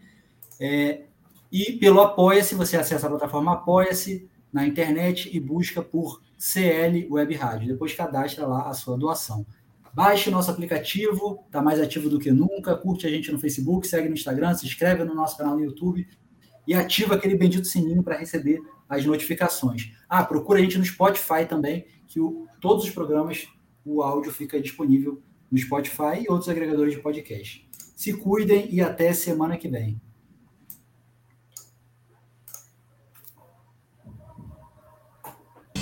É, e pelo Apoia-se, você acessa a plataforma Apoia-se na internet e busca por CL Web Rádio. Depois cadastra lá a sua doação. Baixe o nosso aplicativo, está mais ativo do que nunca. Curte a gente no Facebook, segue no Instagram, se inscreve no nosso canal no YouTube e ativa aquele bendito sininho para receber as notificações. Ah, procura a gente no Spotify também, que o, todos os programas, o áudio fica disponível no Spotify e outros agregadores de podcast. Se cuidem e até semana que vem.